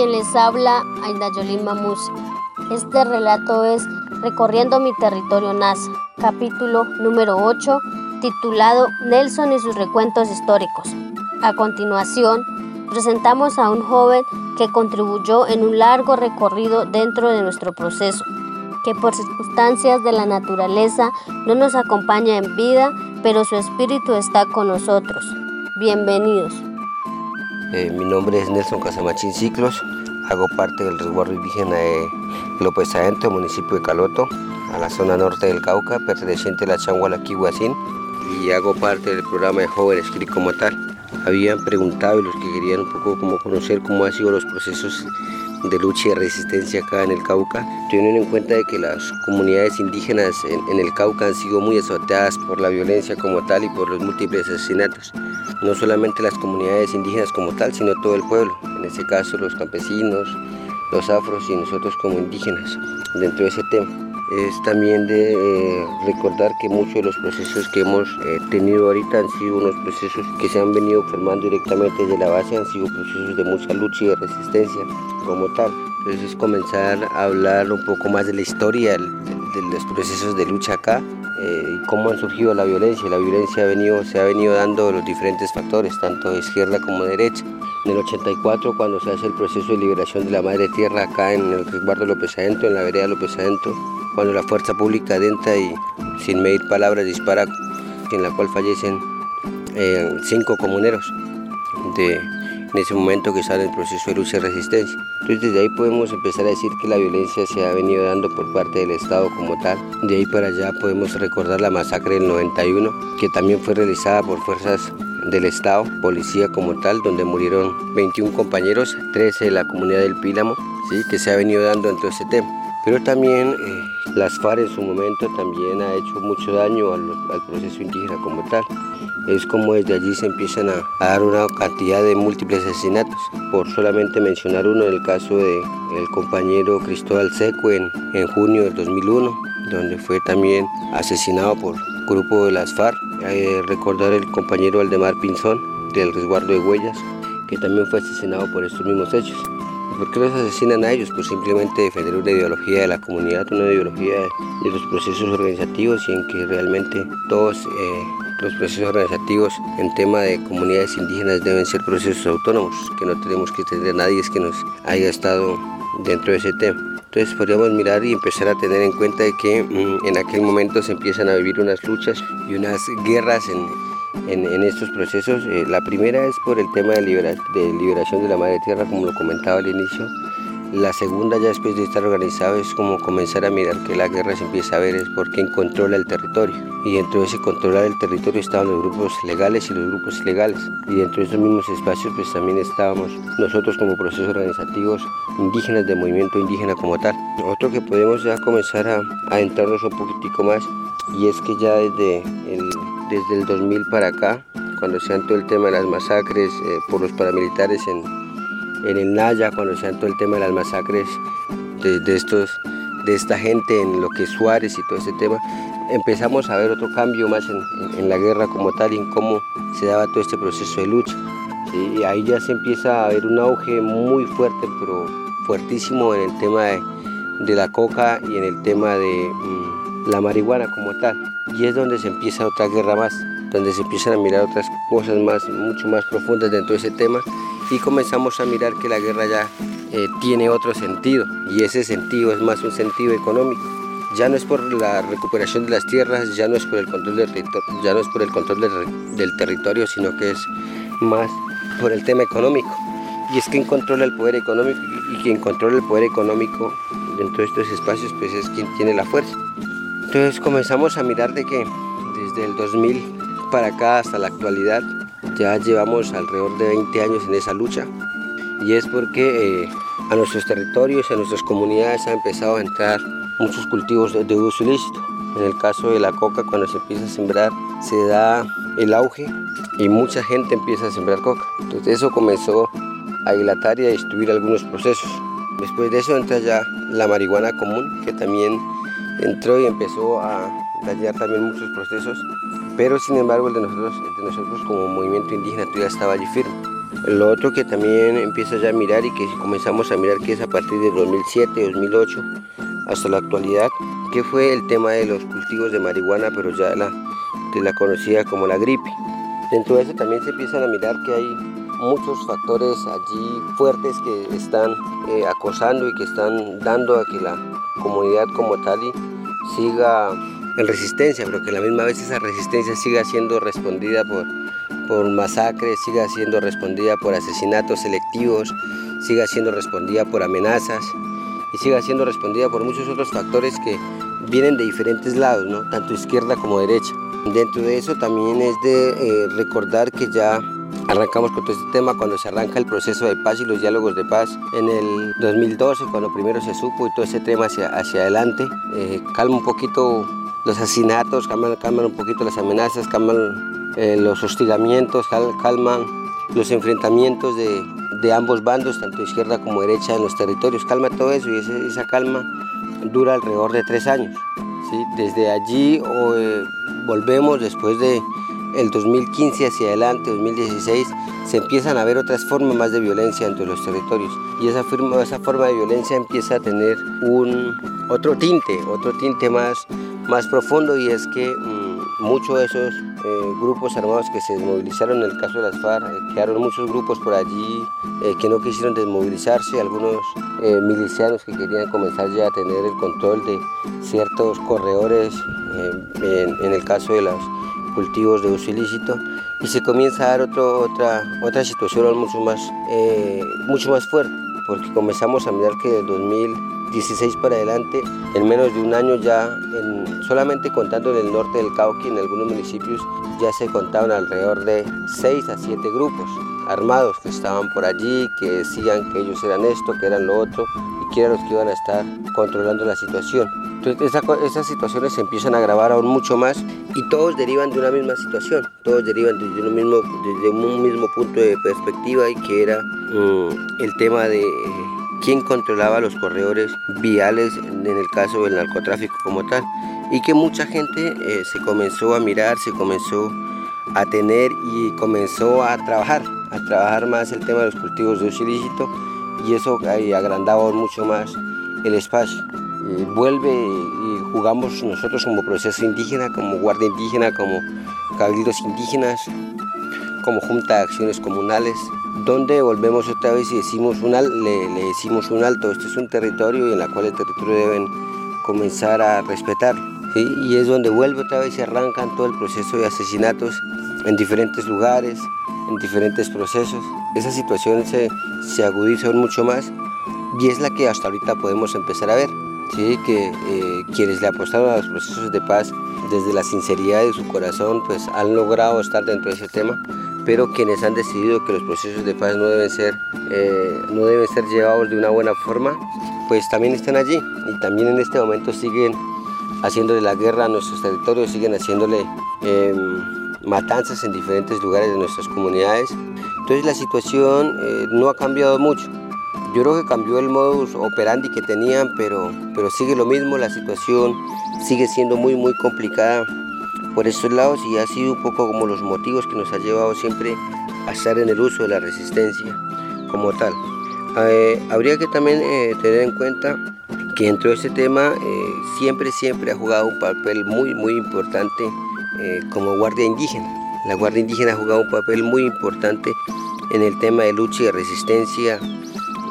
quien les habla, Aida Yolín Mamusi. Este relato es Recorriendo mi territorio NASA, capítulo número 8, titulado Nelson y sus recuentos históricos. A continuación, presentamos a un joven que contribuyó en un largo recorrido dentro de nuestro proceso, que por circunstancias de la naturaleza no nos acompaña en vida, pero su espíritu está con nosotros. Bienvenidos. Eh, mi nombre es Nelson Casamachín Ciclos, hago parte del resguardo indígena de López Adentro, municipio de Caloto, a la zona norte del Cauca, perteneciente a la Changuala Kihuacín, y hago parte del programa de jóvenes CRI como. Habían preguntado y los que querían un poco conocer cómo han sido los procesos de lucha y resistencia acá en el Cauca, teniendo en cuenta de que las comunidades indígenas en, el Cauca han sido muy azoteadas por la violencia como tal y por los múltiples asesinatos. No solamente las comunidades indígenas como tal, sino todo el pueblo, en este caso los campesinos, los afros y nosotros como indígenas, dentro de ese tema es también de eh, recordar que muchos de los procesos que hemos eh, tenido ahorita han sido unos procesos que se han venido formando directamente desde la base, han sido procesos de mucha lucha y de resistencia como tal. Entonces es comenzar a hablar un poco más de la historia de, los procesos de lucha acá eh, cómo han surgido la violencia. La violencia ha venido, se ha venido dando los diferentes factores, tanto de izquierda como de derecha. En el 84, cuando se hace el proceso de liberación de la madre tierra acá en el resguardo López Adento, en la vereda López Adento, cuando la fuerza pública adentra y sin medir palabras dispara, en la cual fallecen eh, cinco comuneros de, en ese momento que sale el proceso de lucha y resistencia. Entonces desde ahí podemos empezar a decir que la violencia se ha venido dando por parte del Estado como tal. De ahí para allá podemos recordar la masacre del 91, que también fue realizada por fuerzas del Estado, policía como tal, donde murieron 21 compañeros, 13 de la comunidad del Pílamo, ¿sí? que se ha venido dando en todo ese tema. Pero también eh, las FARC en su momento también ha hecho mucho daño al, proceso indígena como tal. Es como desde allí se empiezan a, dar una cantidad de múltiples asesinatos. Por solamente mencionar uno, el caso del el compañero Cristóbal Seco en, en junio del 2001, donde fue también asesinado por grupo de las FARC. Recordar el compañero Aldemar Pinzón del resguardo de huellas, que también fue asesinado por estos mismos hechos. ¿Por qué los asesinan a ellos? Pues simplemente defender una ideología de la comunidad, una ideología de los procesos organizativos y en que realmente todos eh, los procesos organizativos en tema de comunidades indígenas deben ser procesos autónomos, que no tenemos que tener a nadie que nos haya estado dentro de ese tema. Entonces podríamos mirar y empezar a tener en cuenta de que mm, en aquel momento se empiezan a vivir unas luchas y unas guerras en, en, estos procesos. Eh, la primera es por el tema de, de liberación de la madre tierra, como lo comentaba al inicio. La segunda, ya después de estar organizado, es como comenzar a mirar que la guerra se empieza a ver es por quién controla el territorio. Y dentro de ese controlar el territorio estaban los grupos legales y los grupos ilegales. Y dentro de esos mismos espacios, pues también estábamos nosotros como procesos organizativos indígenas de movimiento indígena como tal. Otro que podemos ya comenzar a, a entrarnos un poquitico más, y es que ya desde el desde el 2000 para acá, cuando se todo el tema de las masacres eh, por los paramilitares en, en, el Naya, cuando se todo el tema de las masacres de, estos, de esta gente en lo que es Suárez y todo ese tema, empezamos a ver otro cambio más en, la guerra como tal y en cómo se daba todo este proceso de lucha. Y ahí ya se empieza a ver un auge muy fuerte, pero fuertísimo en el tema de, de la coca y en el tema de mm, la marihuana como tal y es donde se empieza otra guerra más, donde se empiezan a mirar otras cosas más, mucho más profundas dentro de ese tema y comenzamos a mirar que la guerra ya eh, tiene otro sentido y ese sentido es más un sentido económico. Ya no es por la recuperación de las tierras, ya no es por el control del, territorio, ya no es por el control del, territorio, sino que es más por el tema económico. Y es quien controla el poder económico y quien controla el poder económico dentro de estos espacios pues es quien tiene la fuerza. Entonces comenzamos a mirar de que desde el 2000 para acá hasta la actualidad ya llevamos alrededor de 20 años en esa lucha y es porque eh, a nuestros territorios, a nuestras comunidades han empezado a entrar muchos cultivos de, uso ilícito. En el caso de la coca, cuando se empieza a sembrar, se da el auge y mucha gente empieza a sembrar coca. Entonces eso comenzó a dilatar y a destruir algunos procesos. Después de eso entra ya la marihuana común, que también entró y empezó a dañar también muchos procesos, pero sin embargo el de nosotros, nosotros como movimiento indígena todavía estaba allí firme. Lo otro que también empieza ya a mirar y que comenzamos a mirar que es a partir de 2007, 2008 hasta la actualidad, que fue el tema de los cultivos de marihuana, pero ya la, de la conocida como la gripe. Dentro de eso también se empiezan a mirar que hay muchos factores allí fuertes que están eh, acosando y que están dando a que la comunidad como tal siga en resistencia, pero que la misma vez esa resistencia siga siendo respondida por, por masacres, siga siendo respondida por asesinatos selectivos, siga siendo respondida por amenazas y siga siendo respondida por muchos otros factores que vienen de diferentes lados, ¿no? tanto izquierda como derecha. Dentro de eso también es de eh, recordar que ya arrancamos con todo este tema cuando se arranca el proceso de paz y los diálogos de paz en el 2012, cuando primero se supo y todo ese tema hacia, hacia adelante. Eh, calma un poquito los asesinatos, calman, calman un poquito las amenazas, calman eh, los hostigamientos, calman los enfrentamientos de, de, ambos bandos, tanto izquierda como derecha en los territorios. Calma todo eso y esa calma dura alrededor de tres años. ¿sí? Desde allí eh, volvemos después de el 2015 hacia adelante, 2016, se empiezan a ver otras formas más de violencia entre los territorios. Y esa forma, de violencia empieza a tener un otro tinte, otro tinte más, más profundo. Y es que mm, muchos de esos eh, grupos armados que se desmovilizaron en el caso de las FARC, eh, quedaron muchos grupos por allí eh, que no quisieron desmovilizarse, algunos milicianos que querían comenzar ya a tener el control de ciertos corredores, en, el caso de los cultivos de uso ilícito, y se comienza a dar otro, otra, otra situación mucho más, mucho más fuerte, porque comenzamos a mirar que de 2016 para adelante, en menos de un año ya, en, solamente contando en el norte del Cauca, en algunos municipios, ya se contaban alrededor de 6 a 7 grupos armados que estaban por allí, que decían que ellos eran esto, que eran lo otro, y que eran los que iban a estar controlando la situación. Entonces esas situaciones se empiezan a agravar aún mucho más y todos derivan de una misma situación, todos derivan desde un mismo, desde un mismo punto de perspectiva y que era mm, el tema de quién controlaba los corredores viales en el caso del narcotráfico como tal. Y que mucha gente eh, se comenzó a mirar, se comenzó a tener y comenzó a trabajar, a trabajar más el tema de los cultivos de uso ilícito y eso agrandaba mucho más el espacio. vuelve y jugamos nosotros como proceso indígena, como guardia indígena, como cabildos indígenas, como junta de acciones comunales, donde volvemos otra vez y decimos un le, le, decimos un alto, este es un territorio y en la cual el territorio deben comenzar a respetar. Y es donde vuelve otra vez y arrancan todo el proceso de asesinatos en diferentes lugares, en diferentes procesos. Esa situación se, se agudiza mucho más y es la que hasta ahorita podemos empezar a ver. ¿sí? que eh, quienes le apostaron a los procesos de paz desde la sinceridad de su corazón pues han logrado estar dentro de ese tema pero quienes han decidido que los procesos de paz no deben ser, eh, no deben ser llevados de una buena forma, pues también están allí y también en este momento siguen haciéndole la guerra a nuestros territorios, siguen haciéndole em, matanzas en diferentes lugares de nuestras comunidades. Entonces la situación eh, no ha cambiado mucho. Yo creo que cambió el modus operandi que tenían, pero, pero sigue lo mismo, la situación sigue siendo muy muy complicada por estos lados y ha sido un poco como los motivos que nos ha llevado siempre a estar en el uso de la resistencia como tal. Eh, habría que también eh, tener en cuenta que dentro de este tema eh, siempre, siempre ha jugado un papel muy, muy importante como guardia indígena. La guardia indígena ha jugado un papel muy importante en el tema de lucha y resistencia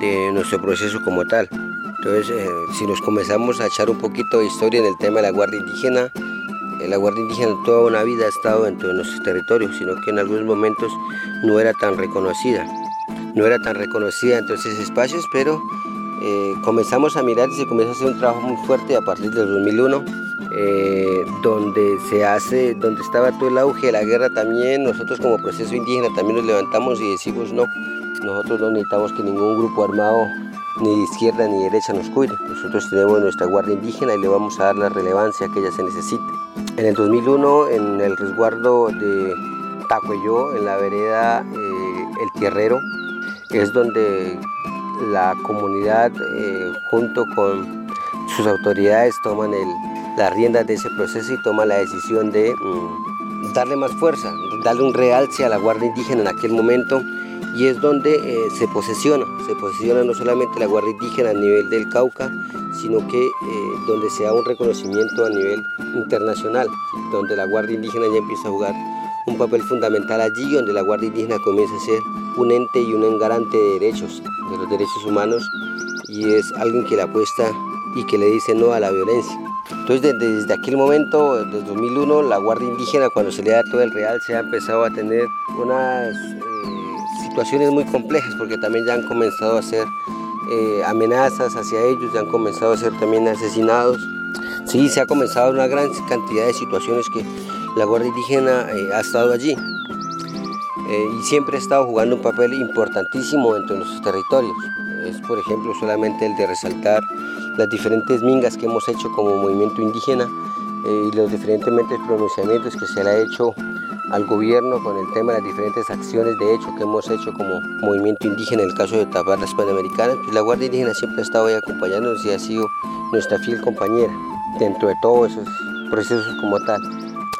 de nuestro proceso como tal. Entonces, si nos comenzamos a echar un poquito de historia en el tema de la guardia indígena, la Guardia Indígena toda una vida ha estado dentro de nuestros territorios, sino que en algunos momentos no era tan reconocida. No era tan reconocida entre esos espacios, pero eh, comenzamos a mirar y se comenzó a hacer un trabajo muy fuerte a partir del 2001, eh, donde se hace, donde estaba todo el auge de la guerra también, nosotros como proceso indígena también nos levantamos y decimos no, nosotros no necesitamos que ningún grupo armado ni de izquierda ni de derecha nos cuide. Nosotros tenemos nuestra guardia indígena y le vamos a dar la relevancia que ella se necesite. En el 2001, en el resguardo de Tacuello, en la vereda eh, El Tierrero, es donde la comunidad, eh, junto con sus autoridades, toman el, las riendas de ese proceso y toman la decisión de mm, darle más fuerza, darle un realce a la Guardia Indígena en aquel momento y es donde eh, se posesiona, se posesiona no solamente la Guardia Indígena a nivel del Cauca, sino que eh, donde se da un reconocimiento a nivel internacional, donde la Guardia Indígena ya empieza a jugar un papel fundamental allí, donde la Guardia Indígena comienza a ser un ente y un garante de derechos, de los derechos humanos, y es alguien que le apuesta y que le dice no a la violencia. Entonces desde, aquel momento, desde 2001, la Guardia Indígena cuando se le da todo el real se ha empezado a tener unas eh, situaciones muy complejas porque también ya han comenzado a ser eh, amenazas hacia ellos, ya han comenzado a ser también asesinados. Sí, se ha comenzado una gran cantidad de situaciones que la Guardia Indígena eh, ha estado allí y siempre ha estado jugando un papel importantísimo dentro de nuestros territorios. Es, por ejemplo, solamente el de resaltar las diferentes mingas que hemos hecho como movimiento indígena eh, y los diferentes pronunciamientos que se le ha hecho al gobierno con el tema de las diferentes acciones de hecho que hemos hecho como movimiento indígena en el caso de tapar las panamericanas, pues la Guardia Indígena siempre ha estado ahí acompañándonos y ha sido nuestra fiel compañera dentro de todos esos procesos como tal.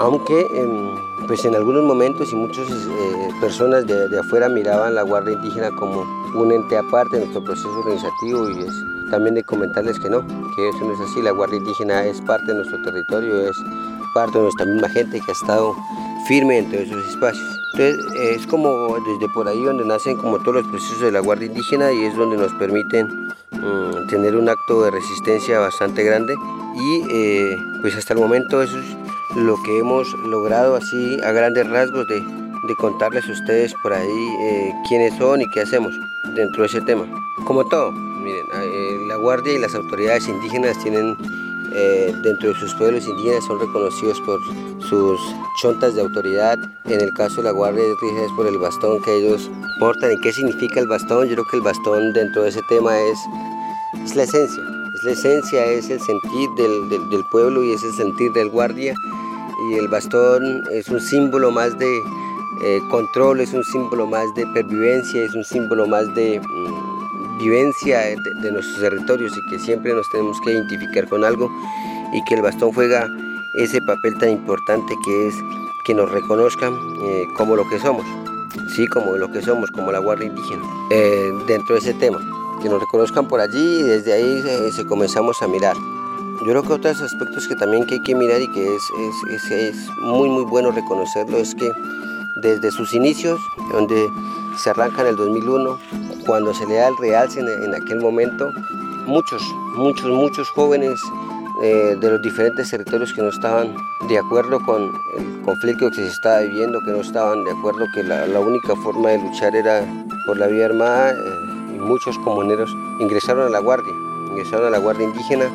Aunque em, pues en algunos momentos y muchas eh, personas de, de afuera miraban la Guardia Indígena como un ente aparte de nuestro proceso organizativo y es también de comentarles que no, que eso no es así, la Guardia Indígena es parte de nuestro territorio, es parte de nuestra misma gente que ha estado firme en todos esos espacios. Entonces es como desde por ahí donde nacen como todos los procesos de la Guardia Indígena y es donde nos permiten mm, tener un acto de resistencia bastante grande y eh, pues hasta el momento eso es lo que hemos logrado así a grandes rasgos de, de contarles a ustedes por ahí eh, quiénes son y qué hacemos dentro de ese tema. Como todo, miren, eh, la Guardia y las autoridades indígenas tienen eh, dentro de sus pueblos indígenas son reconocidos por sus chontas de autoridad. En el caso de la Guardia es por el bastón que ellos portan. ¿Y qué significa el bastón? Yo creo que el bastón dentro de ese tema es, es la esencia. Es la esencia, es el sentir del, del pueblo y es el sentir del guardia. Y el bastón es un símbolo más de, eh, control, es un símbolo más de pervivencia, es un símbolo más de mm, vivencia de, nuestros territorios y que siempre nos tenemos que identificar con algo y que el bastón juega ese papel tan importante que es que nos reconozcan eh, como lo que somos, sí, como lo que somos, como la Guardia Indígena, eh, dentro de ese tema, que nos reconozcan por allí y desde ahí se comenzamos a mirar. Yo creo que otros aspectos que también que hay que mirar y que es, es, es muy muy bueno reconocerlo es que desde sus inicios, donde se arranca en el 2001, cuando se le da el realce en, aquel momento, muchos, muchos, muchos jóvenes eh, de los diferentes territorios que no estaban de acuerdo con el conflicto que se estaba viviendo, que no estaban de acuerdo que la, única forma de luchar era por la vía armada, eh, y muchos comuneros ingresaron a la Guardia, ingresaron a la Guardia Indígena,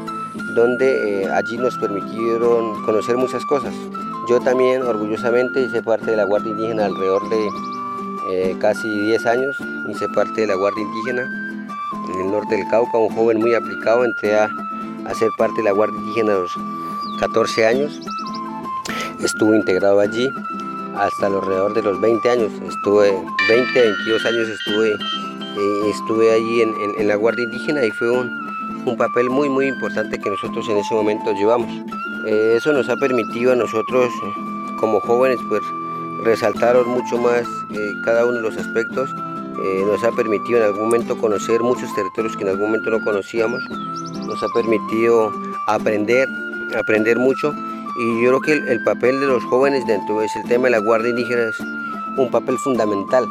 donde eh, allí nos permitieron conocer muchas cosas. Yo también orgullosamente hice parte de la Guardia Indígena alrededor de eh, casi 10 años. Hice parte de la Guardia Indígena en el norte del Cauca, un joven muy aplicado. Entré a, a ser parte de la Guardia Indígena a los 14 años. Estuve integrado allí hasta alrededor de los 20 años. Estuve 20, 22 años estuve, eh, estuve allí en, en, la Guardia Indígena y fue un, un papel muy muy importante que nosotros en ese momento llevamos. Eh, eso nos ha permitido a nosotros como jóvenes pues resaltar mucho más eh, cada uno de los aspectos. Eh, nos ha permitido en algún momento conocer muchos territorios que en algún momento no conocíamos. Nos ha permitido aprender, aprender mucho. Y yo creo que el, papel de los jóvenes dentro del tema de la Guardia Indígena es un papel fundamental,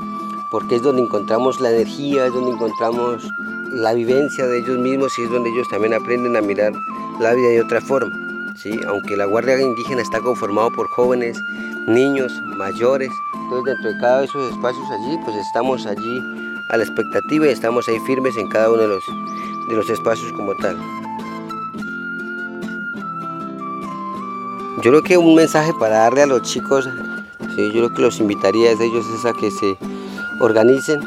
porque es donde encontramos la energía, es donde encontramos la vivencia de ellos mismos y es donde ellos también aprenden a mirar la vida de otra forma. Aunque la Guardia Indígena está conformado por jóvenes, niños, mayores, entonces dentro de cada de esos espacios allí, pues estamos allí a la expectativa y estamos ahí firmes en cada uno de los, de los espacios como tal. Yo creo que un mensaje para darle a los chicos, yo creo que los invitaría a ellos es a que se organicen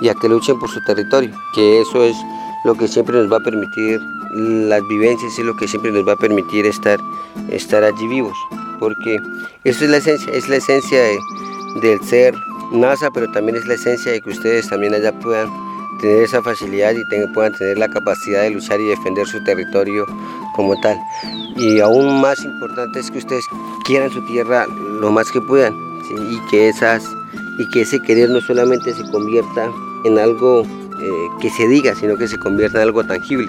y a que luchen por su territorio, que eso es lo que siempre nos va a permitir las vivencias es lo que siempre nos va a permitir estar, estar allí vivos, porque eso es la esencia, es la esencia del ser NASA, pero también es la esencia de que ustedes también allá puedan tener esa facilidad y puedan tener la capacidad de luchar y defender su territorio como tal. Y aún más importante es que ustedes quieran su tierra lo más que puedan y que esas y que ese querer no solamente se convierta en algo eh, que se diga, sino que se convierta en algo tangible.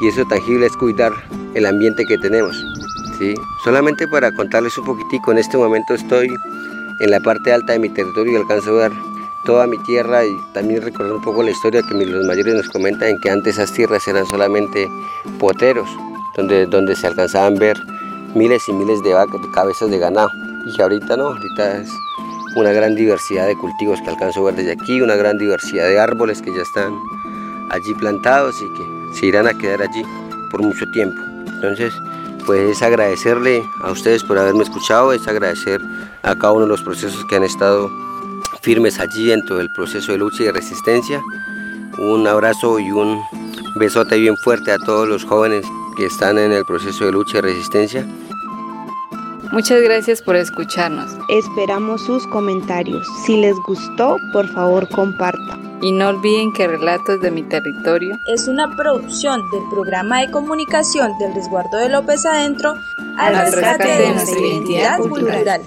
Y eso tangible es cuidar el ambiente que tenemos. ¿sí? Solamente para contarles un poquitico, en este momento estoy en la parte alta de mi territorio y alcanzo a ver toda mi tierra y también recordar un poco la historia que los mayores nos comentan en que antes esas tierras eran solamente poteros, donde, donde se alcanzaban ver miles y miles de, vacas, de cabezas de ganado. Y ahorita no, ahorita es una gran diversidad de cultivos que alcanzo ver desde aquí, una gran diversidad de árboles que ya están allí plantados y que se irán a quedar allí por mucho tiempo. Entonces, pues es agradecerle a ustedes por haberme escuchado, es agradecer a cada uno de los procesos que han estado firmes allí dentro del proceso de lucha y de resistencia. Un abrazo y un besote bien fuerte a todos los jóvenes que están en el proceso de lucha y resistencia. Muchas gracias por escucharnos. Esperamos sus comentarios. Si les gustó, por favor compartan. Y no olviden que Relatos de mi Territorio es una producción del programa de comunicación del resguardo de López Adentro al, rescate, de nuestra identidad cultural.